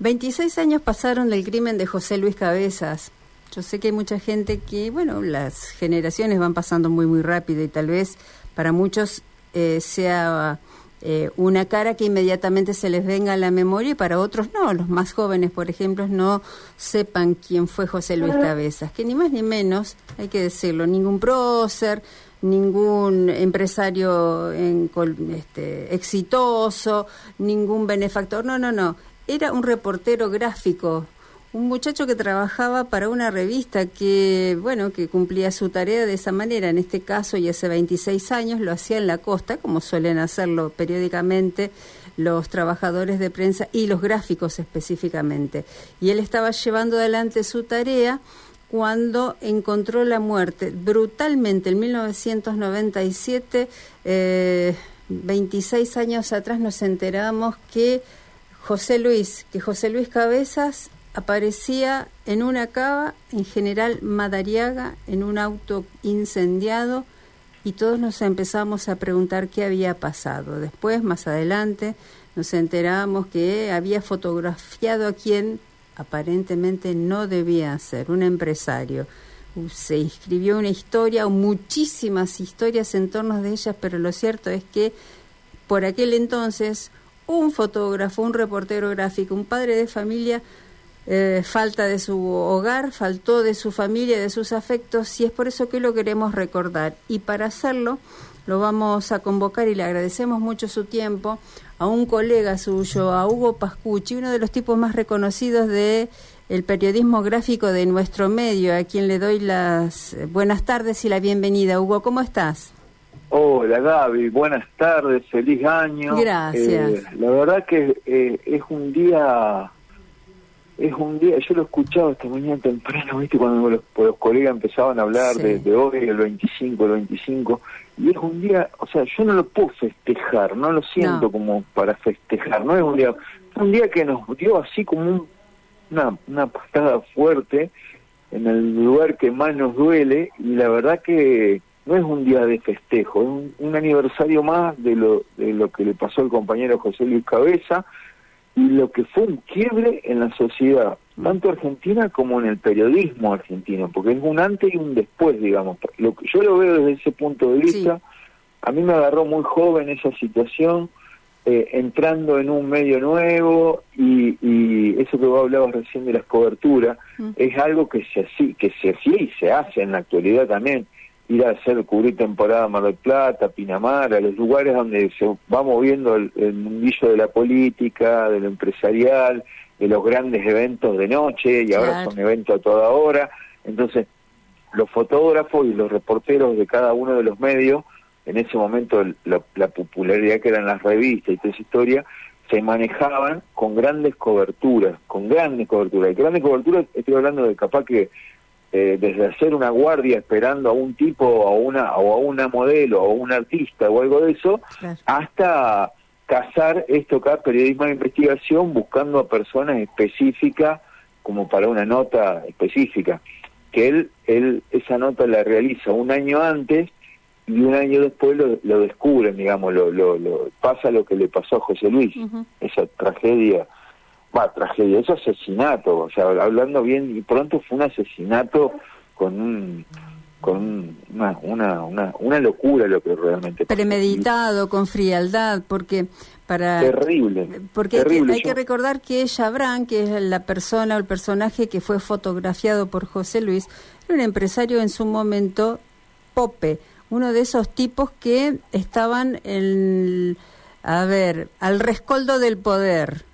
26 años pasaron del crimen de José Luis Cabezas. Yo sé que hay mucha gente que, bueno, las generaciones van pasando muy, muy rápido y tal vez para muchos eh, sea eh, una cara que inmediatamente se les venga a la memoria y para otros no. Los más jóvenes, por ejemplo, no sepan quién fue José Luis Cabezas, que ni más ni menos, hay que decirlo, ningún prócer, ningún empresario en, este, exitoso, ningún benefactor, no, no, no. Era un reportero gráfico un muchacho que trabajaba para una revista que, bueno, que cumplía su tarea de esa manera, en este caso y hace 26 años lo hacía en la costa, como suelen hacerlo periódicamente los trabajadores de prensa y los gráficos específicamente. Y él estaba llevando adelante su tarea cuando encontró la muerte brutalmente en 1997, 26 eh, años atrás nos enteramos que José Luis, que José Luis Cabezas aparecía en una cava, en general Madariaga, en un auto incendiado, y todos nos empezamos a preguntar qué había pasado. Después, más adelante, nos enteramos que había fotografiado a quien aparentemente no debía ser, un empresario. Se inscribió una historia, o muchísimas historias en torno de ellas, pero lo cierto es que por aquel entonces un fotógrafo, un reportero gráfico, un padre de familia eh, falta de su hogar, faltó de su familia, de sus afectos, y es por eso que lo queremos recordar. Y para hacerlo, lo vamos a convocar y le agradecemos mucho su tiempo a un colega suyo, a Hugo Pascucci, uno de los tipos más reconocidos de el periodismo gráfico de nuestro medio, a quien le doy las buenas tardes y la bienvenida. Hugo, ¿cómo estás? Hola Gaby, buenas tardes, feliz año. Gracias. Eh, la verdad que eh, es un día es un día, yo lo he escuchado esta mañana temprano, ¿viste? Cuando los, los colegas empezaban a hablar de, hoy, el 25, el 25, y es un día, o sea, yo no lo puedo festejar, no lo siento como para festejar, no es un día, un día que nos dio así como una, una pastada fuerte en el lugar que más nos duele, y la verdad que no es un día de festejo, es un, un aniversario más de lo, de lo que le pasó al compañero José Luis Cabeza, y lo que fue un quiebre en la sociedad, tanto argentina como en el periodismo argentino, porque es un antes y un después, digamos. Lo que yo lo veo desde ese punto de vista. A mí me agarró muy joven esa situación, eh, entrando en un medio nuevo y, y eso que vos hablabas recién de las coberturas, es algo que se, que se hacía y se hace en la actualidad también ir a hacer cubrir temporada Mar del Plata, Pinamar, a los lugares donde se va moviendo el, mundillo de la política, de lo empresarial, de los grandes eventos de noche y ahora son eventos a toda hora. Entonces, los fotógrafos y los reporteros de cada uno de los medios, en ese momento la, popularidad que eran las revistas y toda esa historia, se manejaban con grandes coberturas, con grandes coberturas. Y grandes coberturas, estoy hablando de capaz que eh, desde hacer una guardia esperando a un tipo o a una o a una modelo o a un artista o algo de eso hasta cazar esto acá periodismo de investigación buscando a personas específicas como para una nota específica que él él esa nota la realiza un año antes y un año después lo, lo descubren digamos lo, lo, lo, pasa lo que le pasó a José Luis. Esa tragedia va, tragedia, es asesinato, o sea, hablando bien y pronto fue un asesinato con un con una, una, una, una locura lo que realmente premeditado con frialdad porque para terrible porque hay, que, recordar que Chabran que es la persona o el personaje que fue fotografiado por José Luis era un empresario en su momento pope uno de esos tipos que estaban en a ver al rescoldo del poder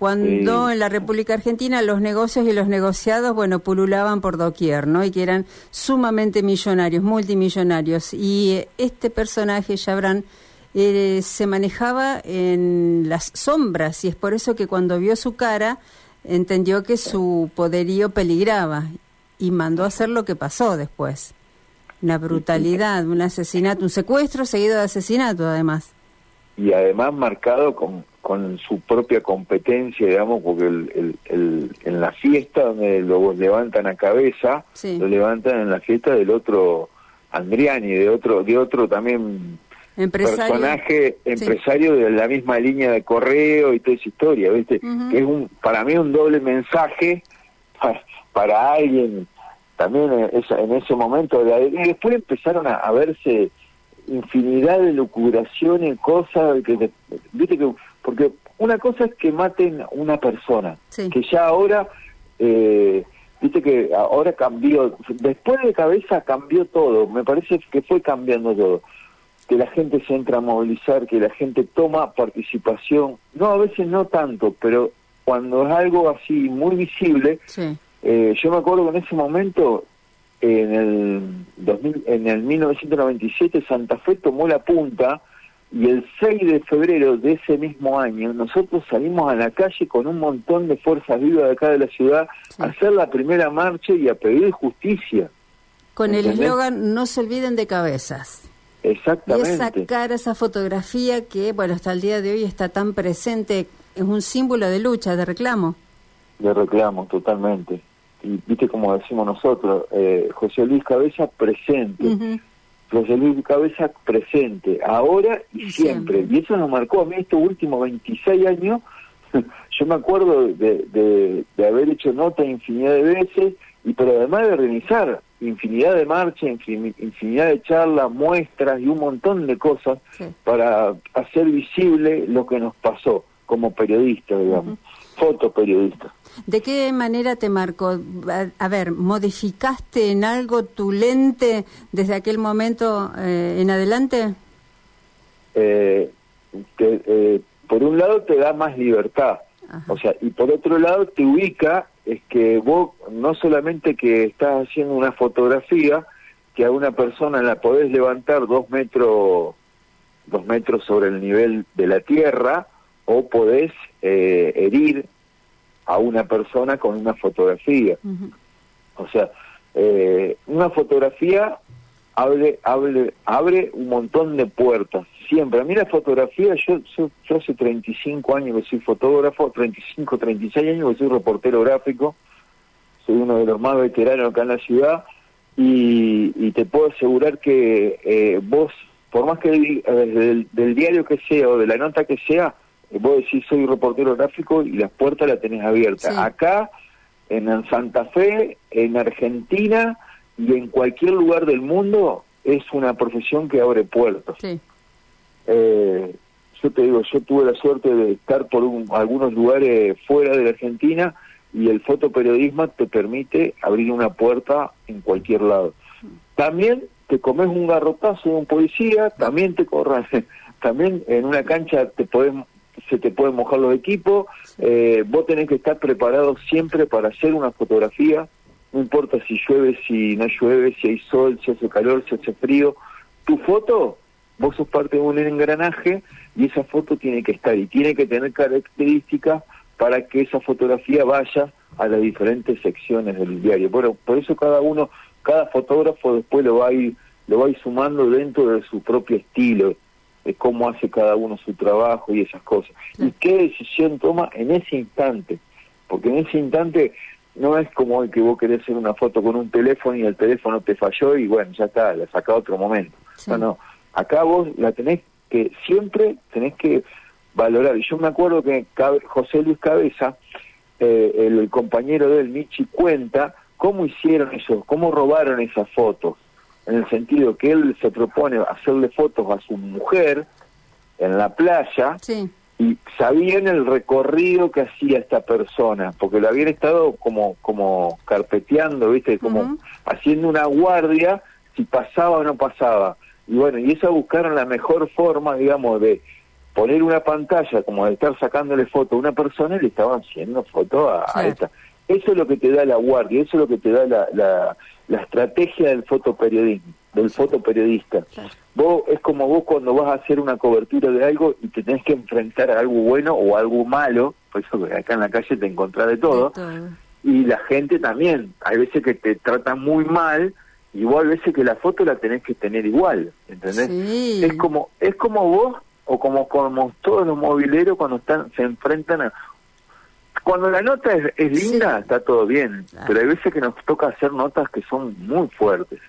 cuando en la República Argentina los negocios y los negociados, bueno, pululaban por doquier, ¿no? Y que eran sumamente millonarios, multimillonarios. Y eh, este personaje, Chabran, eh, se manejaba en las sombras y es por eso que cuando vio su cara entendió que su poderío peligraba y mandó a hacer lo que pasó después. Una brutalidad, un asesinato, un secuestro seguido de asesinato además. Y además marcado con con su propia competencia, digamos, porque el, el, en la fiesta donde lo levantan a cabeza, lo levantan en la fiesta del otro Andriani, de otro, de otro también personaje empresario de la misma línea de correo y toda esa historia, ¿viste? Que es un, para mí un doble mensaje para, alguien también en, ese momento. Y después empezaron a, verse infinidad de locuraciones, cosas que, viste que, porque una cosa es que maten una persona, que ya ahora, eh, viste que ahora cambió, después de cabeza cambió todo, me parece que fue cambiando todo. Que la gente se entra a movilizar, que la gente toma participación, no, a veces no tanto, pero cuando es algo así muy visible, eh, yo me acuerdo que en ese momento, en el, 2000, en el 1997, Santa Fe tomó la punta y el 6 de febrero de ese mismo año nosotros salimos a la calle con un montón de fuerzas vivas de acá de la ciudad a hacer la primera marcha y a pedir justicia. Con el eslogan, no se olviden de cabezas. Exactamente. Y esa cara, esa fotografía que, bueno, hasta el día de hoy está tan presente, es un símbolo de lucha, de reclamo. De reclamo, totalmente. Y viste como decimos nosotros, eh, José Luis Cabeza presente. José Luis Cabeza presente, ahora y, siempre. Y eso nos marcó a mí estos últimos 26 años. Yo me acuerdo de, de, de haber hecho nota infinidad de veces, y pero además de organizar infinidad de marchas, infinidad de charlas, muestras y un montón de cosas para hacer visible lo que nos pasó como periodista, digamos, fotoperiodista. ¿De qué manera te marcó? A, ver, ¿modificaste en algo tu lente desde aquel momento eh, en adelante? Eh, eh, por un lado te da más libertad, o sea, y por otro lado te ubica es que vos no solamente que estás haciendo una fotografía, que a una persona la podés levantar dos metros, dos metros sobre el nivel de la tierra, o podés eh, herir a una persona con una fotografía. O sea, eh, una fotografía abre, abre, abre un montón de puertas, siempre. A mí la fotografía, yo, yo, hace 35 años que soy fotógrafo, 35, 36 años que soy reportero gráfico, soy uno de los más veteranos acá en la ciudad y, te puedo asegurar que eh, vos, por más que del, del, diario que sea o de la nota que sea, vos decís soy reportero gráfico y las puertas las tenés abiertas. Acá, en Santa Fe, en Argentina, y en cualquier lugar del mundo es una profesión que abre puertas. Eh, yo te digo, yo tuve la suerte de estar por algunos lugares fuera de la Argentina y el fotoperiodismo te permite abrir una puerta en cualquier lado. También te comes un garrotazo de un policía, también te corras, también en una cancha te podés, se te pueden mojar los equipos, eh, vos tenés que estar preparado siempre para hacer una fotografía no importa si llueve, si no llueve, si hay sol, si hace calor, si hace frío, tu foto, vos sos parte de un engranaje y esa foto tiene que estar y tiene que tener características para que esa fotografía vaya a las diferentes secciones del diario. Bueno, por eso cada uno, cada fotógrafo después lo va a ir, lo va a ir sumando dentro de su propio estilo, cómo hace cada uno su trabajo y esas cosas. Y qué decisión toma en ese instante, porque en ese instante no es como el que vos querés hacer una foto con un teléfono y el teléfono te falló y bueno, ya está, la saca otro momento. No, no, acá vos la tenés que, siempre tenés que valorar. Y yo me acuerdo que José Luis Cabeza, eh, el, compañero de él, Michi, cuenta cómo hicieron eso, cómo robaron esas fotos, en el sentido que él se propone hacerle fotos a su mujer en la playa, sí y sabían el recorrido que hacía esta persona, porque lo habían estado como, como carpeteando, ¿viste? Como haciendo una guardia si pasaba o no pasaba. Y bueno, y eso buscaron la mejor forma, digamos, de poner una pantalla, como de estar sacándole foto a una persona y le estaban haciendo foto a, esta. Eso es lo que te da la guardia, eso es lo que te da la, la, la estrategia del fotoperiodismo, del fotoperiodista. Vos es como vos cuando vas a hacer una cobertura de algo y te tenés que enfrentar a algo bueno o algo malo, por eso acá en la calle te encontrás de todo, y la gente también, hay veces que te tratan muy mal, y vos hay veces que la foto la tenés que tener igual, ¿entendés? Es como es como vos o como como todos los mobileros cuando están se enfrentan a cuando la nota es, linda está todo bien, pero hay veces que nos toca hacer notas que son muy fuertes.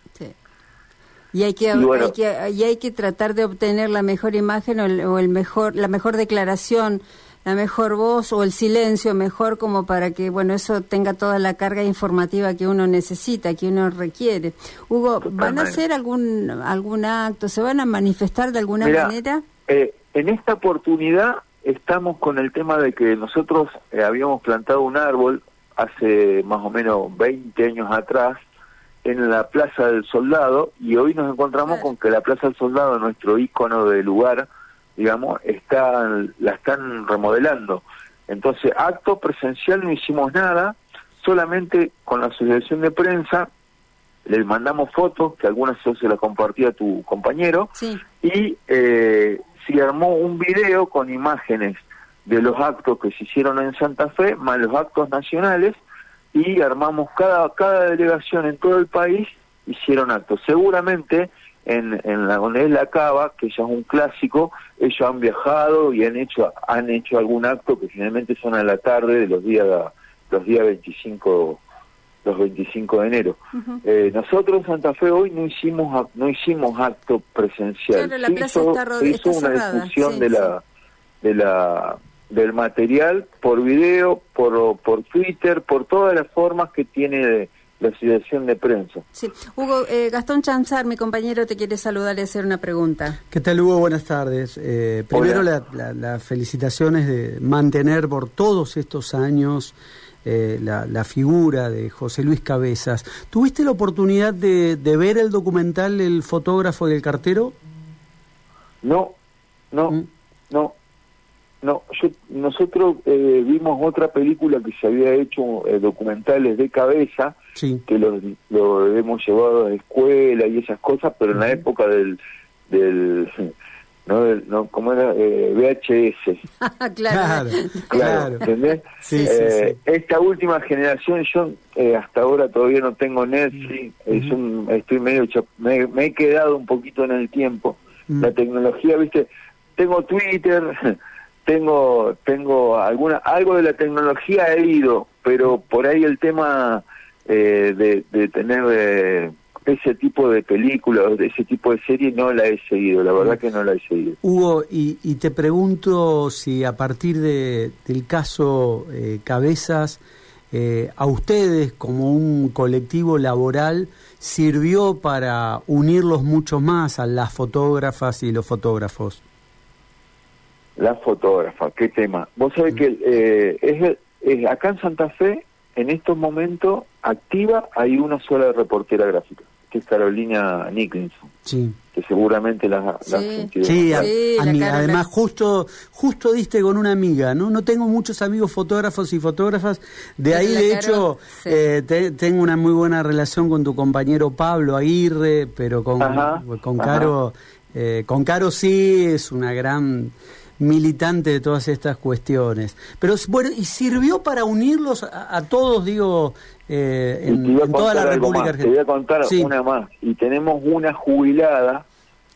Y hay que, hay que, y hay que tratar de obtener la mejor imagen o, el, mejor, la mejor declaración, la mejor voz o el silencio mejor como para que, bueno, eso tenga toda la carga informativa que uno necesita, que uno requiere. Hugo, ¿van a hacer algún, algún acto? ¿Se van a manifestar de alguna manera? Eh, en esta oportunidad estamos con el tema de que nosotros eh, habíamos plantado un árbol hace más o menos 20 años atrás en la Plaza del Soldado y hoy nos encontramos con que la Plaza del Soldado, nuestro ícono de lugar, digamos, está, la están remodelando. Entonces, acto presencial no hicimos nada, solamente con la asociación de prensa les mandamos fotos, que algunas se las compartía a tu compañero, y eh, se armó un video con imágenes de los actos que se hicieron en Santa Fe, más los actos nacionales, y armamos cada, cada delegación en todo el país, hicieron actos. Seguramente en, en la donde es la Cava, que ya es un clásico, ellos han viajado y han hecho, han hecho algún acto que finalmente son a la tarde de los días, los días 25 los 25 de enero. eh, nosotros en Santa Fe hoy no hicimos no hicimos acto presencial. Claro, la plaza está, hizo una difusión de la de la del material por video, por, por Twitter, por todas las formas que tiene la asociación de prensa. Sí. Hugo, eh, Gastón Chanzar, mi compañero, te quiere saludar y hacer una pregunta. ¿Qué tal, Hugo? Buenas tardes. Eh, primero, las la, felicitaciones de mantener por todos estos años eh, la, figura de José Luis Cabezas. ¿Tuviste la oportunidad de, de ver el documental El fotógrafo y el cartero? No, no, mm. no. No, yo, nosotros eh, vimos otra película que se había hecho, eh, documentales de cabeza, que lo, lo, hemos llevado a la escuela y esas cosas, pero en la época del, del no, del, no ¿cómo era? Eh, VHS. claro, claro, ¿entendés? Esta última generación, yo hasta ahora todavía no tengo Netflix, es un, estoy medio, me, me, he quedado un poquito en el tiempo. La tecnología, viste, tengo Twitter tengo tengo alguna algo de la tecnología he ido pero por ahí el tema eh, de, de, tener eh, ese tipo de películas de ese tipo de series no la he seguido la verdad que no la he seguido. Hugo y, y te pregunto si a partir de, del caso eh, cabezas a ustedes como un colectivo laboral sirvió para unirlos mucho más a las fotógrafas y los fotógrafos la fotógrafa, qué tema. Vos sabés que eh, es, acá en Santa Fe, en estos momentos, activa hay una sola reportera gráfica, que es Carolina Nicholson. Sí. Que seguramente la, sí. sí, además justo justo diste con una amiga, ¿no? No tengo muchos amigos fotógrafos y fotógrafas, de ahí de hecho eh, tengo una muy buena relación con tu compañero Pablo Aguirre, pero con, con Caro, eh, con Caro sí es una gran militante de todas estas cuestiones. Pero bueno, ¿y sirvió para unirlos a, todos, digo, eh, en, toda la República Argentina? Te voy a contar una más. Y tenemos una jubilada,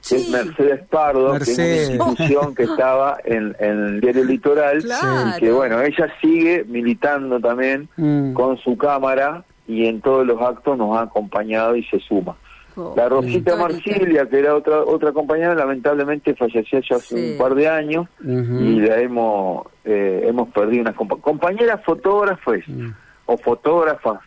que es Mercedes Pardo, que es una institución que estaba en, el diario Litoral, y que bueno, ella sigue militando también mm. con su cámara y en todos los actos nos ha acompañado y se suma. La Rosita Marsilia, que era otra otra compañera, lamentablemente falleció ya hace un par de años y la hemos eh, hemos perdido unas compañeras fotógrafas mm. o fotógrafas.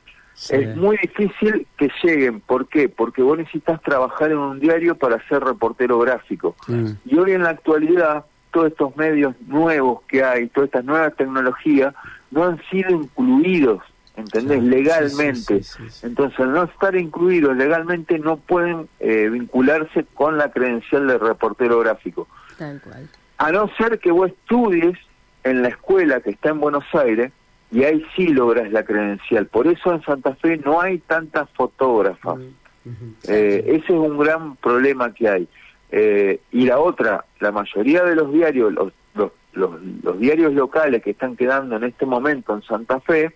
Es muy difícil que lleguen. ¿Por qué? Porque vos necesitas trabajar en un diario para ser reportero gráfico. Mm. Y hoy en la actualidad, todos estos medios nuevos que hay, todas estas nuevas tecnologías, no han sido incluidos ¿entendés? legalmente. Entonces, al no estar incluidos legalmente, no pueden eh, vincularse con la credencial de reportero gráfico. Tal cual. A no ser que vos estudies en la escuela que está en Buenos Aires, y ahí sí logras la credencial. Por eso en Santa Fe no hay tantas fotógrafas. Eh, ese es un gran problema que hay. Eh, y la otra, la mayoría de los diarios, los, los, los diarios locales que están quedando en este momento en Santa Fe,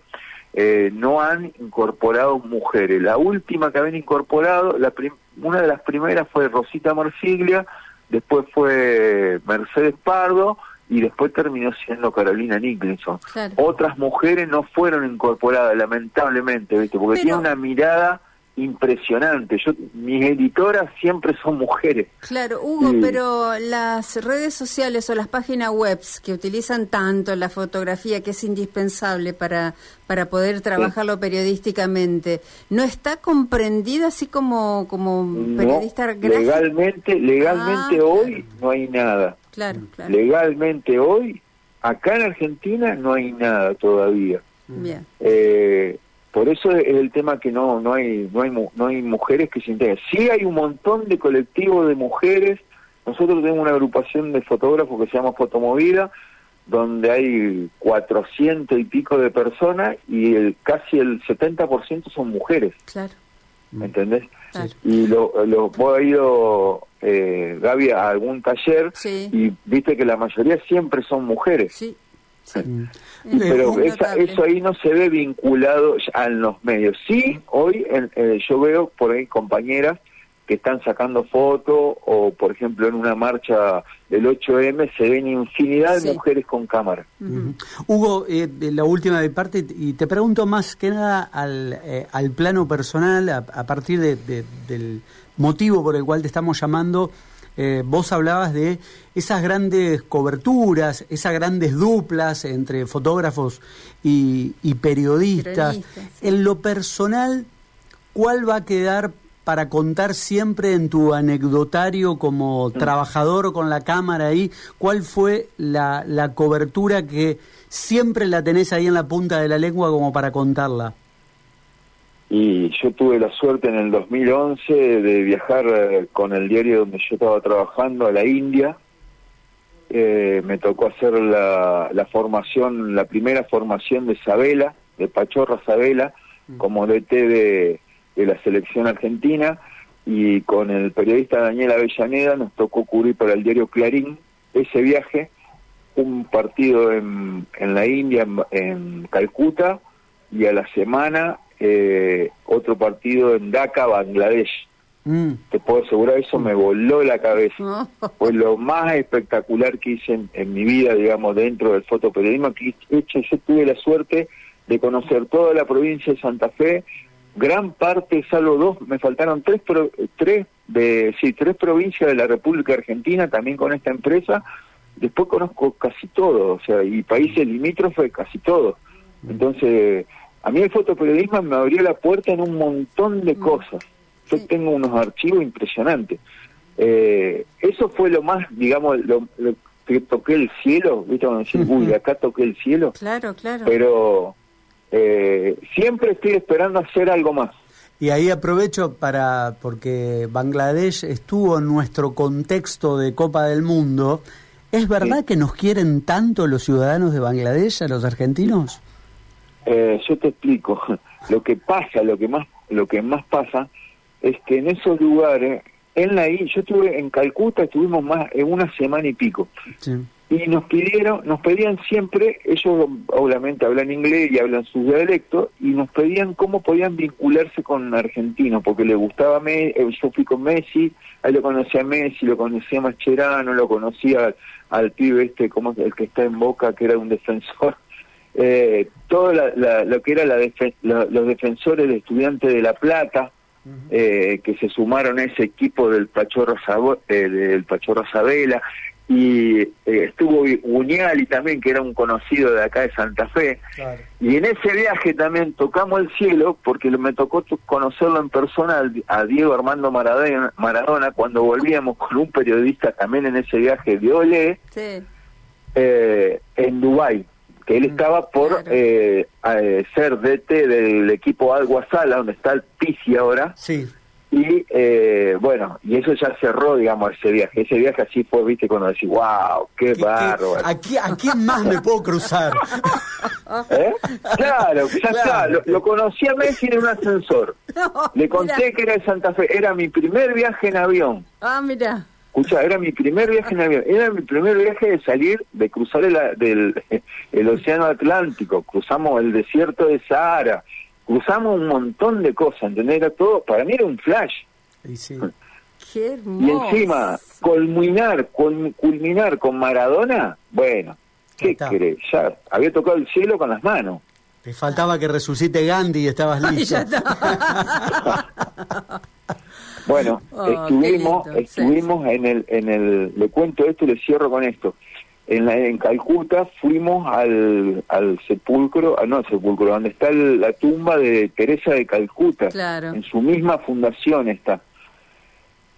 eh, no han incorporado mujeres. La última que habían incorporado, la una de las primeras fue Rosita Marsiglia, después fue Mercedes Pardo y después terminó siendo Carolina Nicholson. Otras mujeres no fueron incorporadas, lamentablemente, ¿viste? porque tiene una mirada impresionante. Yo, mis editoras siempre son mujeres. Claro, Hugo, pero las redes sociales o las páginas web que utilizan tanto la fotografía, que es indispensable para, para poder trabajarlo periodísticamente, ¿no está comprendida así como, como periodista Legalmente, legalmente ah, hoy no hay nada. Claro, claro. Legalmente hoy, acá en Argentina no hay nada todavía. Bien. Eh, por eso es el tema que no no hay no hay no hay mujeres que se integren. Sí hay un montón de colectivos de mujeres. Nosotros tenemos una agrupación de fotógrafos que se llama Fotomovida, donde hay 400 y pico de personas y el casi el 70% son mujeres. Claro. ¿Me entendés? Y lo, lo vos has ido, eh, Gaby, a algún taller y viste que la mayoría siempre son mujeres. Sí. Mm. Pero eso ahí no se ve vinculado a los medios. Sí, hoy eh, yo veo por ahí compañeras que están sacando fotos o, por ejemplo, en una marcha del 8M se ven infinidad de mujeres con cámara. Hugo, eh, la última de parte, y te pregunto más que nada al, eh, al plano personal, a, partir del motivo por el cual te estamos llamando eh, vos hablabas de esas grandes coberturas, esas grandes duplas entre fotógrafos y, periodistas. En lo personal, ¿cuál va a quedar para contar siempre en tu anecdotario como mm. trabajador con la cámara ahí? ¿Cuál fue la, la cobertura que siempre la tenés ahí en la punta de la lengua como para contarla? Y yo tuve la suerte en el 2011 de viajar eh, con el diario donde yo estaba trabajando a la India. Eh, me tocó hacer la, la, formación, la primera formación de Sabela, de Pachorra Sabela, mm. como DT de, de la selección argentina, y con el periodista Daniel Avellaneda nos tocó cubrir para el diario Clarín ese viaje, un partido en, en la India, en, en Calcuta, y a la semana eh, otro partido en Dhaka, Bangladesh. Mm. Te puedo asegurar, eso me voló la cabeza. Fue lo más espectacular que hice en, mi vida, digamos, dentro del fotoperiodismo. Que hecho, yo tuve la suerte de conocer toda la provincia de Santa Fe, gran parte, salvo dos, me faltaron tres, tres, de, sí, tres provincias de la República Argentina, también con esta empresa. Después conozco casi todo, o sea, y países limítrofes casi todo. Mm. A mí el fotoperiodismo me abrió la puerta en un montón de mm. cosas. Yo tengo unos archivos impresionantes. Eh, eso fue lo más, digamos, lo, que toqué el cielo, ¿viste? Cuando decís, uy, acá toqué el cielo. Claro, claro. Pero eh, siempre estoy esperando hacer algo más. Y ahí aprovecho para, porque Bangladesh estuvo en nuestro contexto de Copa del Mundo. ¿Es verdad que nos quieren tanto los ciudadanos de Bangladesh a los argentinos? Eh, yo te explico. Lo que pasa, lo que más, lo que más pasa, es que en esos lugares, en la yo estuve en Calcuta, estuvimos más en una semana y pico. Y nos pidieron, nos pedían siempre, ellos obviamente hablan inglés y hablan su dialecto, y nos pedían cómo podían vincularse con argentinos, porque les gustaba, Messi, eh, yo fui con Messi, ahí lo conocía a Messi, lo conocía a Mascherano, lo conocía al, pibe este, como el que está en Boca, que era un defensor eh, todo lo que era la los defensores de estudiantes de La Plata, eh, que se sumaron a ese equipo del Pachorro, eh, del Pachorro Sabela, y eh, estuvo Uñali también, que era un conocido de acá de Santa Fe, y en ese viaje también tocamos el cielo, porque me tocó conocerlo en persona a Diego Armando Maradona, Maradona cuando volvíamos con un periodista también en ese viaje de Olé, en Dubái que él mm, estaba por eh, ser DT del equipo Alguasala, donde está el Pisi ahora. Sí. Y eh, bueno, y eso ya cerró, digamos, ese viaje. Ese viaje así fue, viste, cuando decís, wow, qué, bárbaro. ¿a, quién, más me puedo cruzar? ¿Eh? Claro, ya está. Lo, conocí a Messi en un ascensor. Le conté que era de Santa Fe. Era mi primer viaje en avión. Ah, mira. Escucha, era mi primer viaje en avión, era mi primer viaje de salir, de cruzar el, del, el océano Atlántico, cruzamos el desierto de Sahara, cruzamos un montón de cosas, ¿entendés? Era todo, para mí era un flash. Y, sí. Qué hermoso. y encima, culminar, culminar con Maradona, bueno, ¿qué crees? Ya había tocado el cielo con las manos. Te faltaba que resucite Gandhi y estabas listo. bueno, oh, estuvimos, estuvimos en el, en el, le cuento esto y le cierro con esto. En, la, en Calcuta fuimos al, al sepulcro, ah, no al sepulcro, donde está la tumba de Teresa de Calcuta. En su misma fundación está.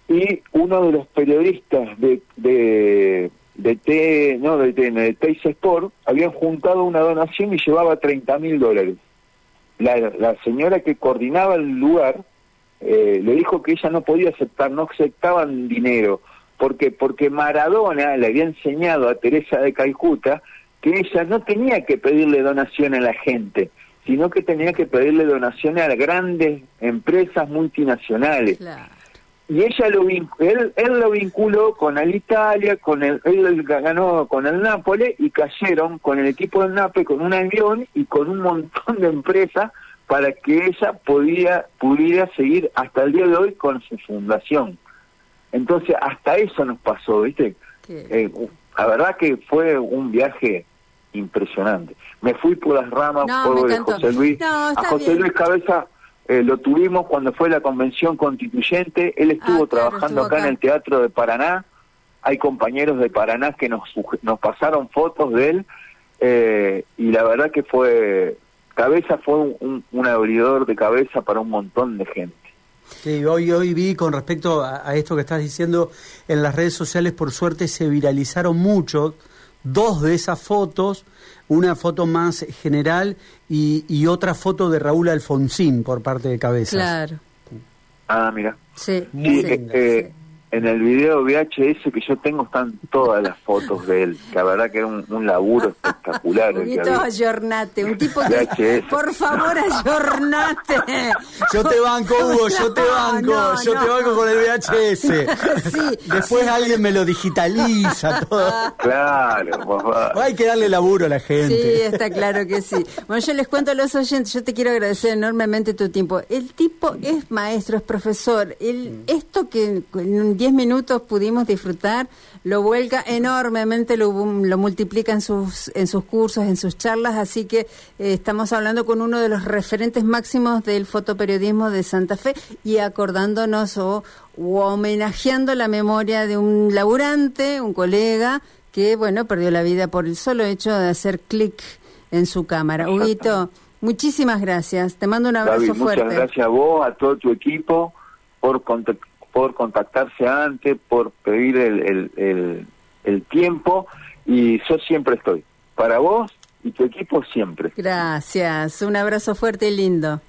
Y uno de los periodistas de, de de T, no, de, de, de Sport habían juntado una donación y llevaba 30 mil dólares. La, la, señora que coordinaba el lugar eh, le dijo que ella no podía aceptar, no aceptaban dinero, porque porque Maradona le había enseñado a Teresa de Calcuta que ella no tenía que pedirle donación a la gente, sino que tenía que pedirle donaciones a grandes empresas multinacionales. Y ella lo él, él lo vinculó con el Italia, con el, él ganó con el Nápoles y cayeron con el equipo del Nápoles con un avión y con un montón de empresas para que ella podía, pudiera seguir hasta el día de hoy con su fundación. Entonces, hasta eso nos pasó, ¿viste? Eh, la verdad que fue un viaje impresionante. Me fui por las ramas, por José Luis. a José Luis Cabeza eh, lo tuvimos cuando fue la convención constituyente, él estuvo ah, trabajando acá, en el Teatro de Paraná, hay compañeros de Paraná que nos, nos pasaron fotos de él, eh, y la verdad que fue, cabeza fue un, un, abridor de cabeza para un montón de gente. Sí, hoy, hoy vi con respecto a, esto que estás diciendo, en las redes sociales por suerte se viralizaron mucho dos de esas fotos una foto más general y, y otra foto de Raúl Alfonsín por parte de Cabezas. Claro. Ah, mira. Sí, sí, eh, en el video VHS que yo tengo están todas las fotos de él. La verdad que era un, laburo espectacular. Un ayornate, un tipo que... Por favor, ayornate. Yo te banco, Hugo, yo te banco. yo te banco con el VHS. Sí, Después alguien me lo digitaliza todo. Claro, Hay que darle laburo a la gente. Sí, está claro que sí. Bueno, yo les cuento a los oyentes, yo te quiero agradecer enormemente tu tiempo. El tipo es maestro, es profesor. El, esto que en 10 minutos pudimos disfrutar, lo vuelca enormemente, lo, multiplica en sus, en sus cursos, en sus charlas, así que eh, estamos hablando con uno de los referentes máximos del fotoperiodismo de Santa Fe y acordándonos o, homenajeando la memoria de un laburante, un colega, que bueno, perdió la vida por el solo hecho de hacer clic en su cámara. Huguito, muchísimas gracias. Te mando un abrazo fuerte. Muchas gracias a vos, a todo tu equipo, por por contactarse antes, por pedir el, el, tiempo y yo siempre estoy. Para vos y tu equipo siempre. Gracias. Un abrazo fuerte y lindo.